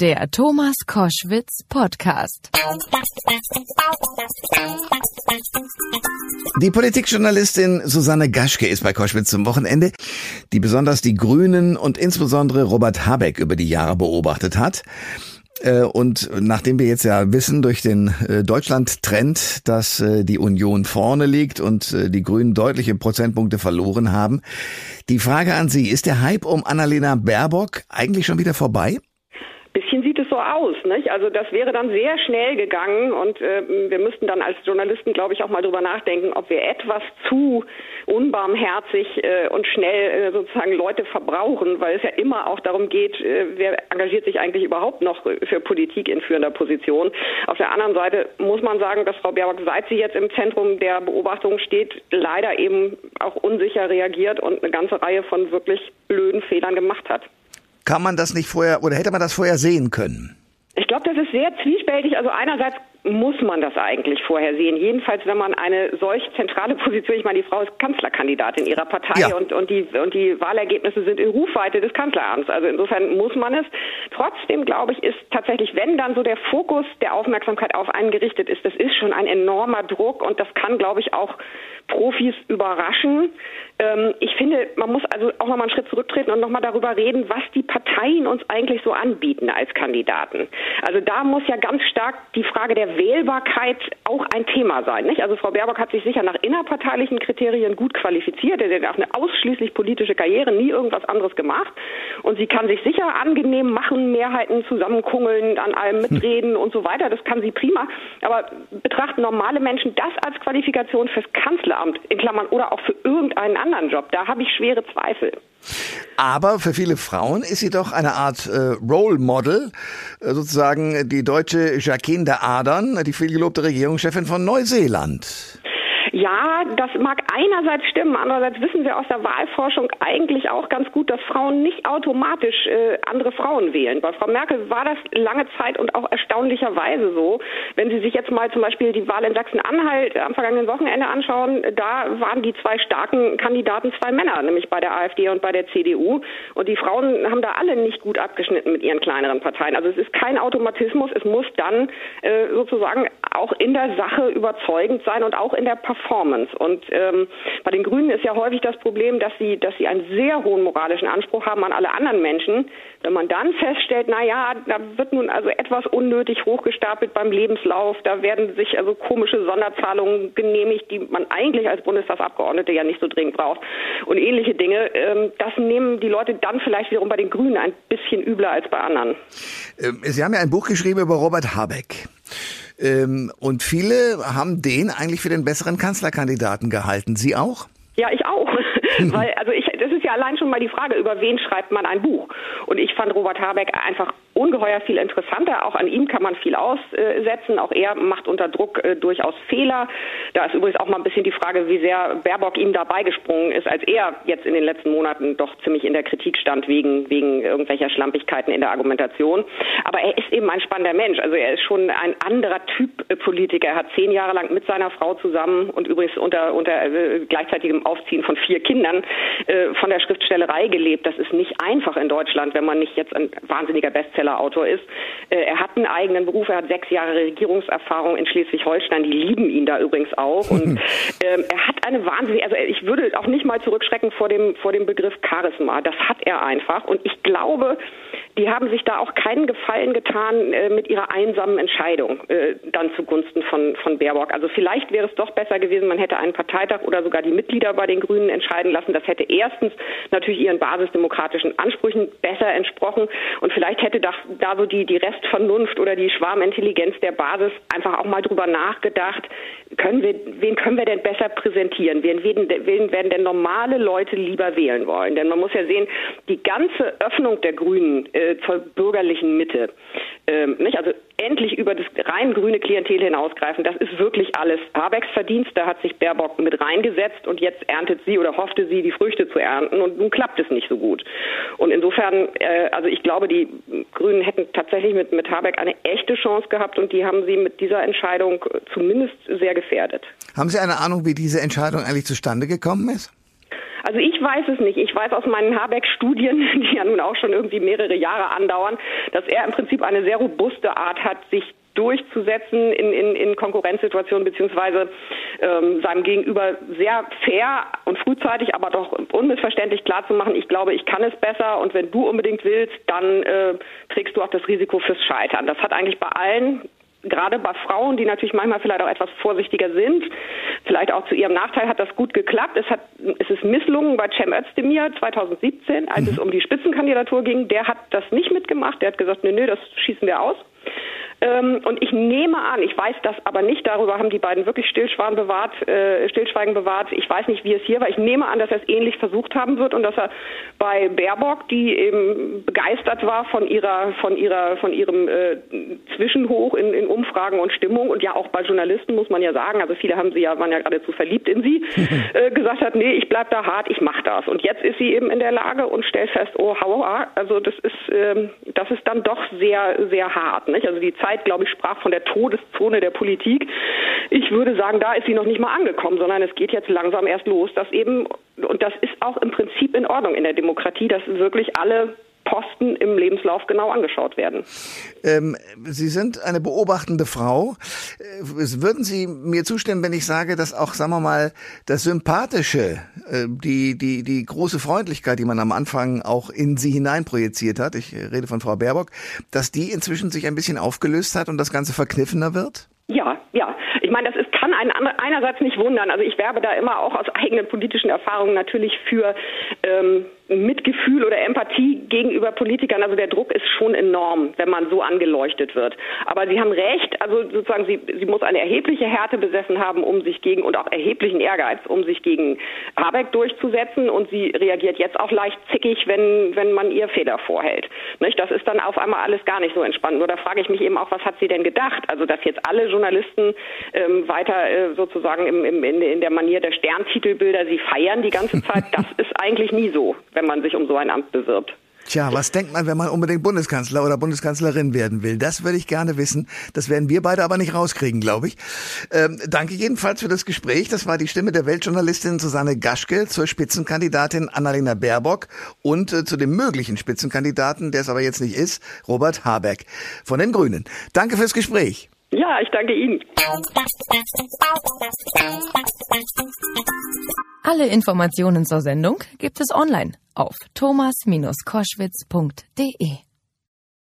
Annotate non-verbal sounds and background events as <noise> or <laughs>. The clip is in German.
Der Thomas Koschwitz Podcast. Die Politikjournalistin Susanne Gaschke ist bei Koschwitz zum Wochenende, die besonders die Grünen und insbesondere Robert Habeck über die Jahre beobachtet hat. Äh, und nachdem wir jetzt ja wissen durch den äh, Deutschland-Trend, dass äh, die Union vorne liegt und die Grünen deutliche Prozentpunkte verloren haben, die Frage an Sie, ist der Hype um Annalena Baerbock eigentlich schon wieder vorbei? Aus. Nicht? Also das wäre dann sehr schnell gegangen und äh, wir müssten dann als Journalisten, glaube ich, auch mal drüber nachdenken, ob wir etwas zu unbarmherzig äh, und schnell äh, sozusagen Leute verbrauchen, weil es ja immer auch darum geht, äh, wer engagiert sich eigentlich überhaupt noch für Politik in führender Position. Auf der anderen Seite muss man sagen, dass Frau Baerbock, seit sie jetzt im Zentrum der Beobachtung steht, leider eben auch unsicher reagiert und eine ganze Reihe von wirklich blöden Fehlern gemacht hat. Kann man das nicht vorher oder hätte man das vorher sehen können? Ich glaube, das ist sehr zwiespältig. Also einerseits muss man das eigentlich vorher sehen. Jedenfalls, wenn man eine solch zentrale <laughs> Position, ich meine, die Frau ist Kanzlerkandidatin ihrer Partei ja. und, und, die, und die Wahlergebnisse sind in Rufweite des Kanzleramts. Also insofern muss man es. Trotzdem, glaube ich, ist tatsächlich, wenn dann so der Fokus der Aufmerksamkeit auf einen gerichtet ist, das ist schon ein enormer Druck und das kann, glaube ich, auch Profis überraschen. Ähm, ich finde, man muss also auch nochmal einen Schritt zurücktreten und nochmal darüber reden, was die Parteien uns eigentlich so anbieten als Kandidaten. Also da muss ja ganz stark die Frage der Wählbarkeit auch ein Thema sein. Nicht? Also Frau Baerbock hat sich sicher nach innerparteilichen Kriterien gut qualifiziert. Sie hat auch eine ausschließlich politische Karriere, nie irgendwas anderes gemacht. Und sie kann sich sicher angenehm machen, Mehrheiten zusammenkungeln, an allem mitreden <laughs> und so weiter. Das kann sie prima. Aber betrachten normale Menschen das als Qualifikation fürs Kanzleramt, in Klammern, oder auch für irgendeinen anderen Job? Da habe ich schwere Zweifel. Aber für viele Frauen ist sie doch eine Art äh, Role Model, äh, sozusagen die deutsche Jacqueline de Adern, die vielgelobte Regierungschefin von Neuseeland. Ja, das mag einerseits stimmen, andererseits wissen wir aus der Wahlforschung eigentlich auch ganz gut, dass Frauen nicht automatisch äh, andere Frauen wählen. Bei Frau Merkel war das lange Zeit und auch erstaunlicherweise so. Wenn Sie sich jetzt mal zum Beispiel die Wahl in Sachsen-Anhalt am vergangenen Wochenende anschauen, da waren die zwei starken Kandidaten zwei Männer, nämlich bei der AfD und bei der CDU. Und die Frauen haben da alle nicht gut abgeschnitten mit ihren kleineren Parteien. Also es ist kein Automatismus, es muss dann äh, sozusagen auch in der Sache überzeugend sein und auch in der Performance Performance. Und ähm, bei den Grünen ist ja häufig das Problem, dass sie, dass sie einen sehr hohen moralischen Anspruch haben an alle anderen Menschen. Wenn man dann feststellt, na ja, da wird nun also etwas unnötig hochgestapelt beim Lebenslauf, da werden sich also komische Sonderzahlungen genehmigt, die man eigentlich als Bundestagsabgeordnete ja nicht so dringend braucht und ähnliche Dinge. Ähm, das nehmen die Leute dann vielleicht wiederum bei den Grünen ein bisschen übler als bei anderen. Ähm, sie haben ja ein Buch geschrieben über Robert Habeck. Ähm, und viele haben den eigentlich für den besseren Kanzlerkandidaten gehalten. Sie auch? Ja, ich auch. Weil, also ich, das ist ja allein schon mal die Frage, über wen schreibt man ein Buch. Und ich fand Robert Habeck einfach ungeheuer viel interessanter. Auch an ihm kann man viel aussetzen. Auch er macht unter Druck äh, durchaus Fehler. Da ist übrigens auch mal ein bisschen die Frage, wie sehr Baerbock ihm dabei gesprungen ist, als er jetzt in den letzten Monaten doch ziemlich in der Kritik stand wegen, wegen irgendwelcher Schlampigkeiten in der Argumentation. Aber er ist eben ein spannender Mensch. Also er ist schon ein anderer Typ äh, Politiker. Er hat zehn Jahre lang mit seiner Frau zusammen und übrigens unter, unter äh, gleichzeitigem Aufziehen von vier Kindern äh, von der Schriftstellerei gelebt. Das ist nicht einfach in Deutschland, wenn man nicht jetzt ein wahnsinniger Bestseller-Autor ist. Äh, er hat einen eigenen Beruf, er hat sechs Jahre Regierungserfahrung in Schleswig-Holstein. Die lieben ihn da übrigens auch. Und <laughs> ähm, er hat eine wahnsinnige, also ich würde auch nicht mal zurückschrecken vor dem, vor dem Begriff Charisma. Das hat er einfach. Und ich glaube, die haben sich da auch keinen Gefallen getan äh, mit ihrer einsamen Entscheidung äh, dann zugunsten von, von Baerbock. Also vielleicht wäre es doch besser gewesen, man hätte einen Parteitag oder sogar die Mitglieder bei den Grünen entscheiden lassen. Das hätte erstens natürlich ihren basisdemokratischen Ansprüchen besser entsprochen und vielleicht hätte da, da so die, die Restvernunft oder die Schwarmintelligenz der Basis einfach auch mal drüber nachgedacht, können wir, wen können wir denn besser präsentieren? Wen, wen, wen werden denn normale Leute lieber wählen wollen? Denn man muss ja sehen, die ganze Öffnung der Grünen äh, zur bürgerlichen Mitte, ähm, nicht? also endlich über das rein grüne Klientel hinausgreifen, das ist wirklich alles Habecks Verdienst. Da hat sich Baerbock mit reingesetzt und jetzt erntet sie oder hoffte sie, die Früchte zu ernten und nun klappt es nicht so gut. Und insofern, äh, also ich glaube, die Grünen hätten tatsächlich mit, mit Habeck eine echte Chance gehabt und die haben sie mit dieser Entscheidung zumindest sehr gefährdet. Haben Sie eine Ahnung, wie diese Entscheidung eigentlich zustande gekommen ist? Also ich weiß es nicht. Ich weiß aus meinen Habeck-Studien, <laughs> die ja nun auch schon irgendwie mehrere Jahre andauern, dass er im Prinzip eine sehr robuste Art hat, sich durchzusetzen in, in, in Konkurrenzsituationen beziehungsweise ähm, seinem Gegenüber sehr fair und frühzeitig, aber doch unmissverständlich klarzumachen, ich glaube, ich kann es besser und wenn du unbedingt willst, dann äh, trägst du auch das Risiko fürs Scheitern. Das hat eigentlich bei allen gerade bei Frauen, die natürlich manchmal vielleicht auch etwas vorsichtiger sind, vielleicht auch zu ihrem Nachteil hat das gut geklappt. Es, hat, es ist misslungen bei Cem Özdemir 2017, als mhm. es um die Spitzenkandidatur ging. Der hat das nicht mitgemacht. Der hat gesagt, nö, nö, das schießen wir aus. Ähm, und ich nehme an, ich weiß das aber nicht, darüber haben die beiden wirklich Stillschweigen bewahrt, äh, Stillschweigen bewahrt. Ich weiß nicht, wie es hier war. Ich nehme an, dass er es ähnlich versucht haben wird und dass er bei Baerbock, die eben begeistert war von ihrer, von ihrer, von ihrem äh, Zwischenhoch in, in Umfragen und Stimmung und ja auch bei Journalisten muss man ja sagen, also viele haben sie ja, waren ja geradezu verliebt in sie, <laughs> äh, gesagt hat, nee, ich bleib da hart, ich mach das. Und jetzt ist sie eben in der Lage und stellt fest, oh, hau, also das ist, äh, das ist dann doch sehr, sehr hart, nicht? Also die Zeit Zeit, glaube ich, sprach von der Todeszone der Politik. Ich würde sagen, da ist sie noch nicht mal angekommen, sondern es geht jetzt langsam erst los, dass eben, und das ist auch im Prinzip in Ordnung in der Demokratie, dass wirklich alle Posten im Lebenslauf genau angeschaut werden. Ähm, Sie sind eine beobachtende Frau. Äh, würden Sie mir zustimmen, wenn ich sage, dass auch, sagen wir mal, das Sympathische, äh, die, die, die große Freundlichkeit, die man am Anfang auch in Sie hineinprojiziert hat, ich rede von Frau Baerbock, dass die inzwischen sich ein bisschen aufgelöst hat und das Ganze verkniffener wird? Ja, ja. Ich meine, das ist, kann einen einerseits nicht wundern. Also ich werbe da immer auch aus eigenen politischen Erfahrungen natürlich für ähm, Mitgefühl oder Empathie gegenüber Politikern. Also der Druck ist schon enorm, wenn man so angeleuchtet wird. Aber Sie haben recht, also sozusagen sie, sie muss eine erhebliche Härte besessen haben, um sich gegen und auch erheblichen Ehrgeiz, um sich gegen Habeck durchzusetzen. Und sie reagiert jetzt auch leicht zickig, wenn, wenn man ihr Fehler vorhält. Nicht? Das ist dann auf einmal alles gar nicht so entspannt. Nur da frage ich mich eben auch, was hat sie denn gedacht? Also dass jetzt alle Journalisten ähm, weiter äh, sozusagen im, im, in, in der Manier der Sterntitelbilder sie feiern die ganze Zeit, das ist eigentlich nie so wenn man sich um so ein Amt bewirbt. Tja, was denkt man, wenn man unbedingt Bundeskanzler oder Bundeskanzlerin werden will? Das würde ich gerne wissen. Das werden wir beide aber nicht rauskriegen, glaube ich. Ähm, danke jedenfalls für das Gespräch. Das war die Stimme der Weltjournalistin Susanne Gaschke zur Spitzenkandidatin Annalena Baerbock und äh, zu dem möglichen Spitzenkandidaten, der es aber jetzt nicht ist, Robert Habeck von den Grünen. Danke fürs Gespräch. Ja, ich danke Ihnen. Alle Informationen zur Sendung gibt es online auf thomas-koschwitz.de.